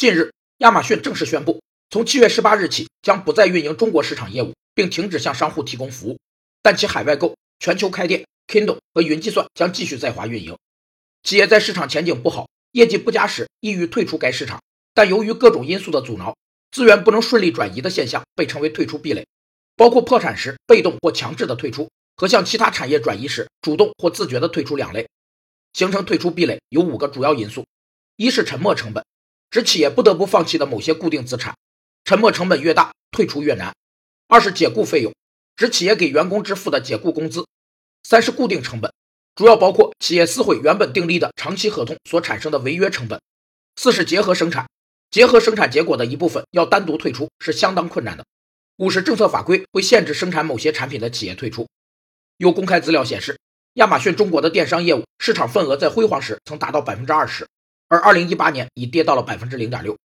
近日，亚马逊正式宣布，从七月十八日起将不再运营中国市场业务，并停止向商户提供服务，但其海外购、全球开店、Kindle 和云计算将继续在华运营。企业在市场前景不好、业绩不佳时，意欲退出该市场，但由于各种因素的阻挠，资源不能顺利转移的现象被称为退出壁垒，包括破产时被动或强制的退出，和向其他产业转移时主动或自觉的退出两类。形成退出壁垒有五个主要因素：一是沉没成本。指企业不得不放弃的某些固定资产，沉没成本越大，退出越难。二是解雇费用，指企业给员工支付的解雇工资。三是固定成本，主要包括企业撕毁原本订立的长期合同所产生的违约成本。四是结合生产，结合生产结果的一部分要单独退出是相当困难的。五是政策法规会限制生产某些产品的企业退出。有公开资料显示，亚马逊中国的电商业务市场份额在辉煌时曾达到百分之二十。而二零一八年已跌到了百分之零点六。